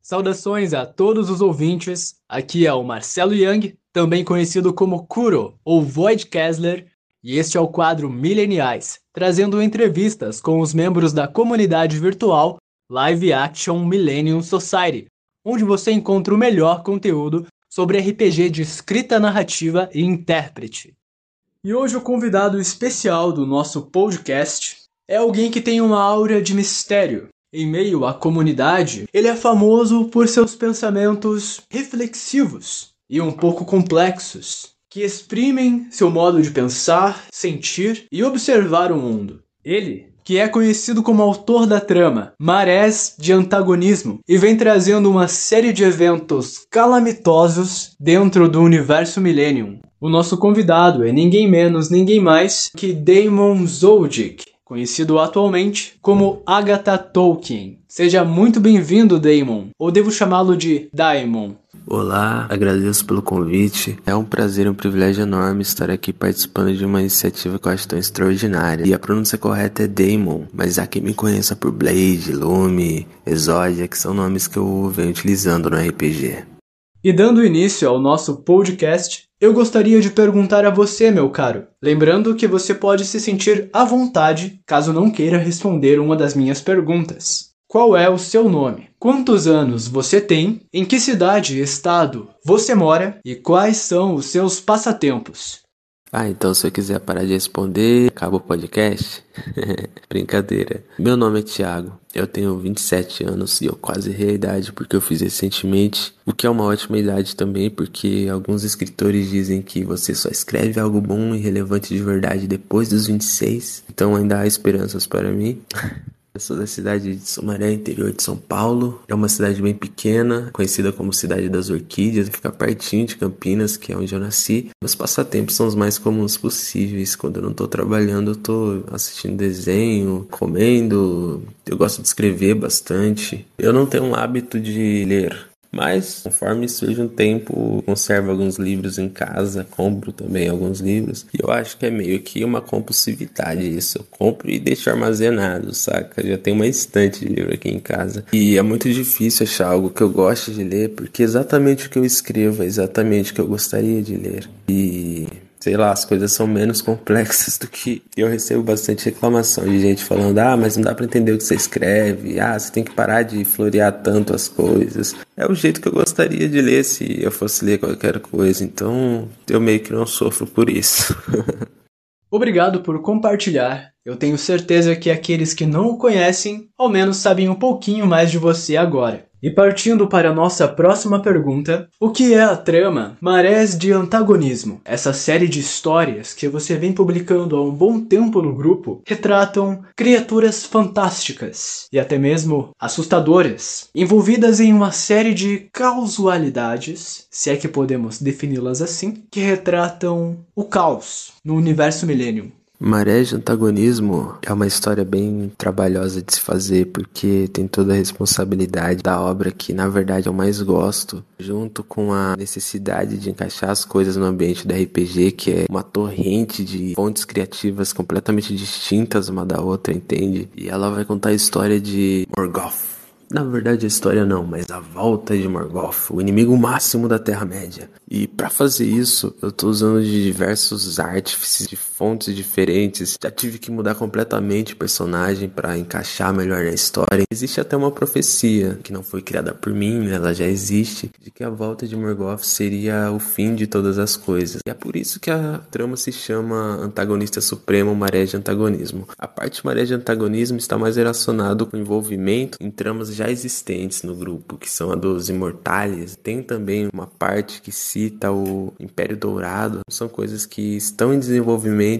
Saudações a todos os ouvintes. Aqui é o Marcelo Young, também conhecido como Kuro ou Void Kessler, e este é o quadro Mileniais, trazendo entrevistas com os membros da comunidade virtual Live Action Millennium Society, onde você encontra o melhor conteúdo sobre RPG de escrita narrativa e intérprete. E hoje o convidado especial do nosso podcast é alguém que tem uma aura de mistério, em meio à comunidade, ele é famoso por seus pensamentos reflexivos e um pouco complexos, que exprimem seu modo de pensar, sentir e observar o mundo. Ele, que é conhecido como autor da trama Marés de Antagonismo e vem trazendo uma série de eventos calamitosos dentro do universo Millennium. O nosso convidado é ninguém menos, ninguém mais que Damon Zoldyck, conhecido atualmente como Agatha Tolkien. Seja muito bem-vindo, Damon, ou devo chamá-lo de Daemon. Olá, agradeço pelo convite. É um prazer e um privilégio enorme estar aqui participando de uma iniciativa que eu acho tão extraordinária. E a pronúncia correta é Daemon, mas há quem me conheça por Blade, Lume, Exódia, que são nomes que eu venho utilizando no RPG. E dando início ao nosso podcast, eu gostaria de perguntar a você, meu caro, lembrando que você pode se sentir à vontade caso não queira responder uma das minhas perguntas. Qual é o seu nome? Quantos anos você tem? Em que cidade e estado você mora? E quais são os seus passatempos? Ah, então se eu quiser parar de responder, acaba o podcast? Brincadeira. Meu nome é Thiago, eu tenho 27 anos e eu quase errei a idade porque eu fiz recentemente, o que é uma ótima idade também, porque alguns escritores dizem que você só escreve algo bom e relevante de verdade depois dos 26, então ainda há esperanças para mim. Eu sou da cidade de Sumaré, interior de São Paulo. É uma cidade bem pequena, conhecida como Cidade das Orquídeas, fica pertinho de Campinas, que é onde eu nasci. Meus passatempos são os mais comuns possíveis. Quando eu não estou trabalhando, eu estou assistindo desenho, comendo. Eu gosto de escrever bastante. Eu não tenho um hábito de ler. Mas, conforme surge um tempo, conservo alguns livros em casa, compro também alguns livros. E eu acho que é meio que uma compulsividade isso. Eu compro e deixo armazenado, saca? Já tem uma estante de livro aqui em casa. E é muito difícil achar algo que eu goste de ler, porque exatamente o que eu escrevo é exatamente o que eu gostaria de ler. E sei lá, as coisas são menos complexas do que eu recebo bastante reclamação de gente falando: "Ah, mas não dá para entender o que você escreve. Ah, você tem que parar de florear tanto as coisas". É o jeito que eu gostaria de ler se eu fosse ler qualquer coisa. Então, eu meio que não sofro por isso. Obrigado por compartilhar. Eu tenho certeza que aqueles que não o conhecem, ao menos sabem um pouquinho mais de você agora. E partindo para nossa próxima pergunta, o que é a trama Marés de Antagonismo? Essa série de histórias que você vem publicando há um bom tempo no grupo retratam criaturas fantásticas e até mesmo assustadoras, envolvidas em uma série de causalidades, se é que podemos defini-las assim, que retratam o caos no universo Millennium. Maré de Antagonismo é uma história bem trabalhosa de se fazer, porque tem toda a responsabilidade da obra que, na verdade, eu mais gosto, junto com a necessidade de encaixar as coisas no ambiente da RPG, que é uma torrente de fontes criativas completamente distintas uma da outra, entende? E ela vai contar a história de Morgoth na verdade, a história não, mas a volta de Morgoth, o inimigo máximo da Terra-média. E para fazer isso, eu tô usando de diversos artífices, de fontes diferentes. Já tive que mudar completamente o personagem para encaixar melhor na história. Existe até uma profecia que não foi criada por mim, ela já existe, de que a volta de Morgoth seria o fim de todas as coisas. E é por isso que a trama se chama Antagonista Supremo Maré de Antagonismo. A parte Maré de Antagonismo está mais relacionado com o envolvimento em tramas já existentes no grupo, que são a dos Imortais. Tem também uma parte que cita o Império Dourado. São coisas que estão em desenvolvimento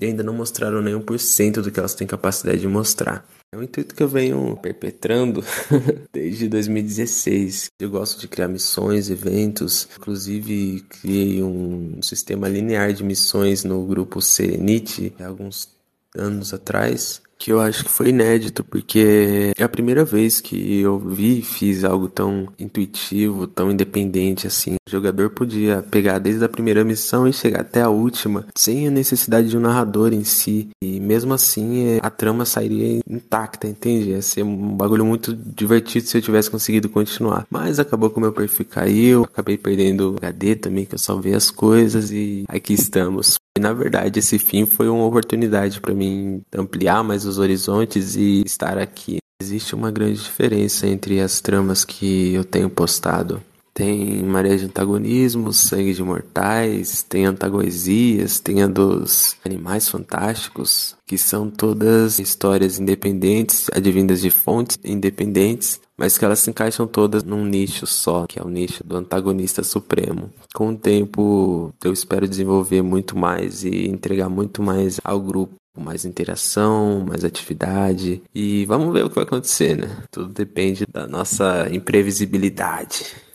e ainda não mostraram nenhum por cento do que elas têm capacidade de mostrar. É um intuito que eu venho perpetrando desde 2016. Eu gosto de criar missões, eventos. Inclusive, criei um sistema linear de missões no grupo Serenity há alguns anos atrás que eu acho que foi inédito, porque é a primeira vez que eu vi e fiz algo tão intuitivo, tão independente assim. O jogador podia pegar desde a primeira missão e chegar até a última, sem a necessidade de um narrador em si. E mesmo assim, é, a trama sairia intacta, entende? Ia ser um bagulho muito divertido se eu tivesse conseguido continuar. Mas acabou que o meu perfil caiu, acabei perdendo o HD também, que eu salvei as coisas e aqui estamos. E, na verdade, esse fim foi uma oportunidade para mim ampliar mais os horizontes e estar aqui. Existe uma grande diferença entre as tramas que eu tenho postado. Tem Maré de Antagonismos, Sangue de Mortais, tem Antagoesias, tem a dos Animais Fantásticos, que são todas histórias independentes, advindas de fontes independentes, mas que elas se encaixam todas num nicho só, que é o nicho do antagonista supremo. Com o tempo, eu espero desenvolver muito mais e entregar muito mais ao grupo mais interação, mais atividade e vamos ver o que vai acontecer, né? Tudo depende da nossa imprevisibilidade.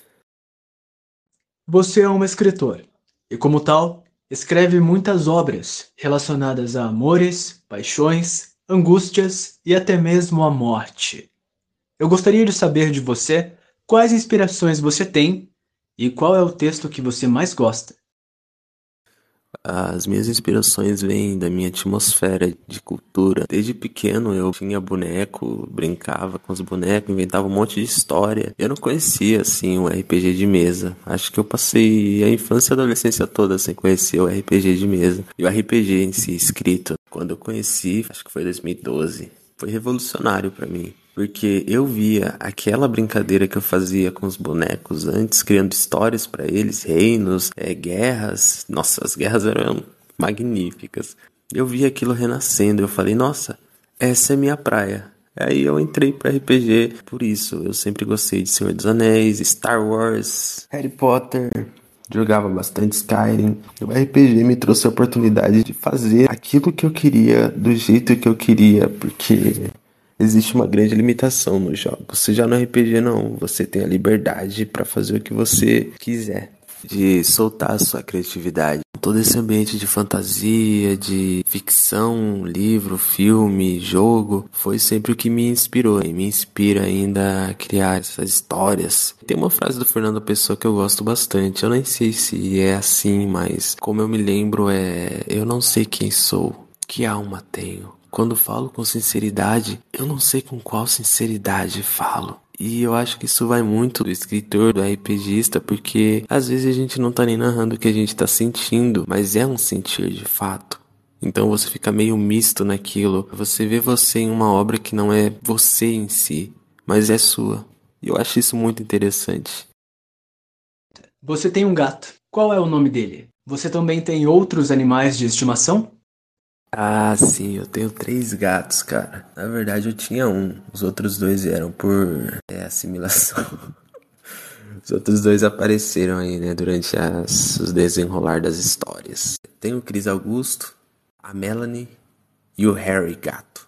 Você é um escritor e, como tal, escreve muitas obras relacionadas a amores, paixões, angústias e até mesmo a morte. Eu gostaria de saber de você quais inspirações você tem e qual é o texto que você mais gosta. As minhas inspirações vêm da minha atmosfera de cultura. Desde pequeno eu tinha boneco, brincava com os bonecos, inventava um monte de história. Eu não conhecia assim um RPG de mesa. Acho que eu passei a infância e a adolescência toda sem conhecer o RPG de mesa. E o RPG em si escrito, quando eu conheci, acho que foi 2012, foi revolucionário para mim. Porque eu via aquela brincadeira que eu fazia com os bonecos antes, criando histórias para eles, reinos, é, guerras. Nossa, as guerras eram magníficas. Eu vi aquilo renascendo. Eu falei, nossa, essa é minha praia. Aí eu entrei para RPG por isso. Eu sempre gostei de Senhor dos Anéis, Star Wars, Harry Potter. Jogava bastante Skyrim. O RPG me trouxe a oportunidade de fazer aquilo que eu queria do jeito que eu queria, porque existe uma grande limitação nos jogos. Você já no RPG não, você tem a liberdade para fazer o que você quiser, de soltar a sua criatividade. Todo esse ambiente de fantasia, de ficção, livro, filme, jogo, foi sempre o que me inspirou e me inspira ainda a criar essas histórias. Tem uma frase do Fernando Pessoa que eu gosto bastante. Eu nem sei se é assim, mas como eu me lembro é: eu não sei quem sou, que alma tenho quando falo com sinceridade, eu não sei com qual sinceridade falo. E eu acho que isso vai muito do escritor, do RPGista, porque às vezes a gente não tá nem narrando o que a gente tá sentindo, mas é um sentir de fato. Então você fica meio misto naquilo. Você vê você em uma obra que não é você em si, mas é sua. E eu acho isso muito interessante. Você tem um gato. Qual é o nome dele? Você também tem outros animais de estimação? Ah, sim, eu tenho três gatos, cara. Na verdade, eu tinha um. Os outros dois vieram por é, assimilação. Os outros dois apareceram aí, né, durante as, os desenrolar das histórias. Tem o Cris Augusto, a Melanie e o Harry Gato.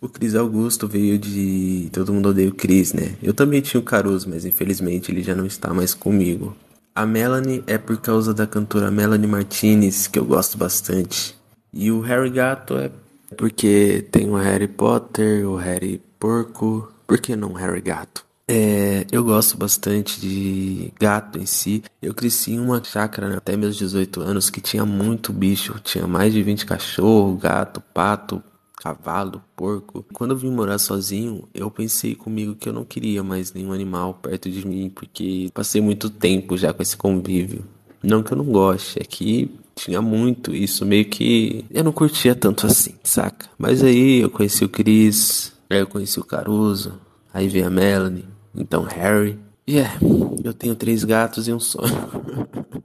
O Cris Augusto veio de. Todo mundo odeia o Cris, né? Eu também tinha o Caruso, mas infelizmente ele já não está mais comigo. A Melanie é por causa da cantora Melanie Martinez, que eu gosto bastante. E o Harry Gato é porque tem o Harry Potter, o Harry Porco. Por que não Harry Gato? É, eu gosto bastante de gato em si. Eu cresci em uma chácara né, até meus 18 anos que tinha muito bicho. Tinha mais de 20 cachorros, gato, pato, cavalo, porco. Quando eu vim morar sozinho, eu pensei comigo que eu não queria mais nenhum animal perto de mim, porque passei muito tempo já com esse convívio. Não que eu não goste, é que tinha muito isso, meio que eu não curtia tanto assim, saca? Mas aí eu conheci o Chris, aí eu conheci o Caruso, aí veio a Melanie, então Harry. E yeah, é, eu tenho três gatos e um sonho.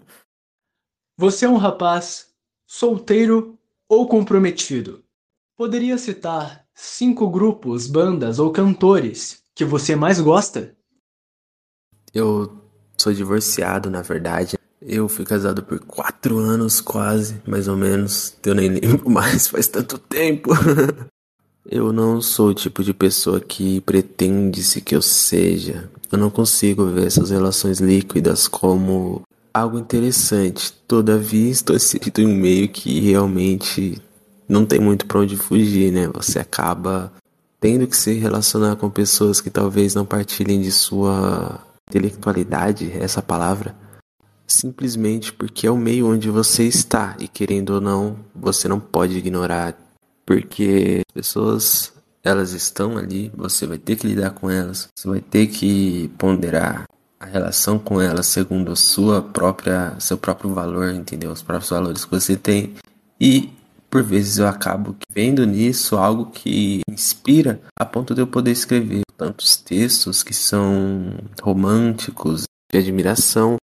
Você é um rapaz solteiro ou comprometido? Poderia citar cinco grupos, bandas ou cantores que você mais gosta? Eu sou divorciado, na verdade. Eu fui casado por quatro anos, quase, mais ou menos. Eu nem lembro mais, faz tanto tempo. eu não sou o tipo de pessoa que pretende-se que eu seja. Eu não consigo ver essas relações líquidas como algo interessante. Todavia, estou inserido em meio que realmente não tem muito para onde fugir, né? Você acaba tendo que se relacionar com pessoas que talvez não partilhem de sua intelectualidade, essa palavra, simplesmente porque é o meio onde você está e querendo ou não, você não pode ignorar, porque as pessoas elas estão ali, você vai ter que lidar com elas, você vai ter que ponderar a relação com elas segundo a sua própria seu próprio valor, entendeu? Os próprios valores que você tem. E por vezes eu acabo vendo nisso algo que inspira a ponto de eu poder escrever tantos textos que são românticos, de admiração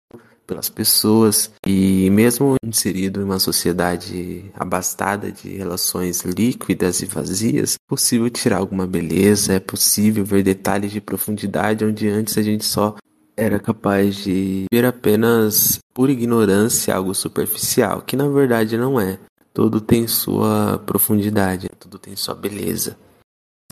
pelas pessoas e mesmo inserido em uma sociedade abastada de relações líquidas e vazias, é possível tirar alguma beleza, é possível ver detalhes de profundidade onde antes a gente só era capaz de ver apenas por ignorância algo superficial, que na verdade não é. Tudo tem sua profundidade, tudo tem sua beleza.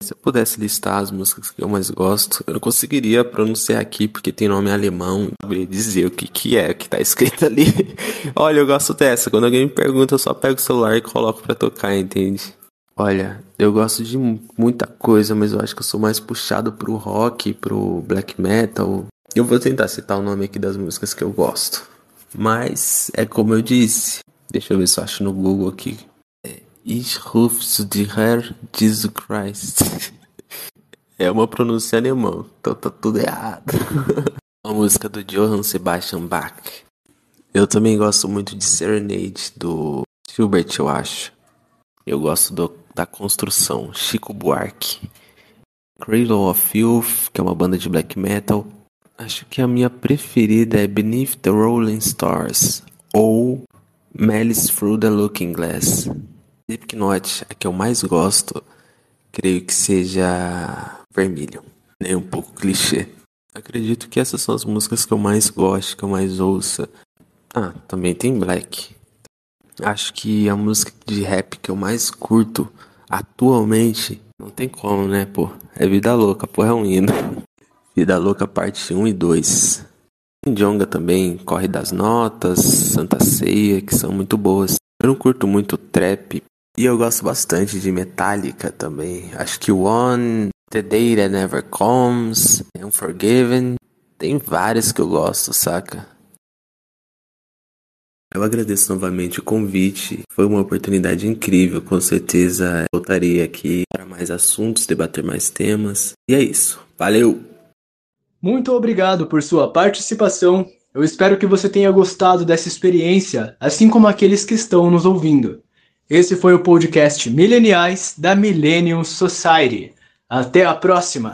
Se eu pudesse listar as músicas que eu mais gosto, eu não conseguiria pronunciar aqui porque tem nome alemão. Eu saberia dizer o que, que é que tá escrito ali. Olha, eu gosto dessa. Quando alguém me pergunta, eu só pego o celular e coloco pra tocar, entende? Olha, eu gosto de muita coisa, mas eu acho que eu sou mais puxado pro rock, pro black metal. Eu vou tentar citar o nome aqui das músicas que eu gosto. Mas é como eu disse. Deixa eu ver se eu acho no Google aqui. Ich rufe zu dir, Jesus Christ. É uma pronúncia alemã, então tá tudo errado. A música do Johann Sebastian Bach. Eu também gosto muito de Serenade, do Schubert, eu acho. Eu gosto do, da construção, Chico Buarque. Cradle of Youth, que é uma banda de black metal. Acho que a minha preferida é Beneath the Rolling Stars ou Malice Through the Looking Glass. Slipknot, a que eu mais gosto, creio que seja Vermilion. Nem um pouco clichê. Acredito que essas são as músicas que eu mais gosto, que eu mais ouço. Ah, também tem Black. Acho que a música de rap que eu mais curto atualmente, não tem como, né, pô? É Vida Louca, pô, é um hino. Vida Louca parte 1 e 2. Jonga também, Corre das Notas, Santa Ceia, que são muito boas. Eu não curto muito trap, e eu gosto bastante de Metallica também. Acho que One, The Day That Never Comes, Unforgiven. Tem várias que eu gosto, saca? Eu agradeço novamente o convite. Foi uma oportunidade incrível. Com certeza voltarei aqui para mais assuntos, debater mais temas. E é isso. Valeu! Muito obrigado por sua participação. Eu espero que você tenha gostado dessa experiência, assim como aqueles que estão nos ouvindo. Esse foi o podcast Mileniais da Millennium Society. Até a próxima!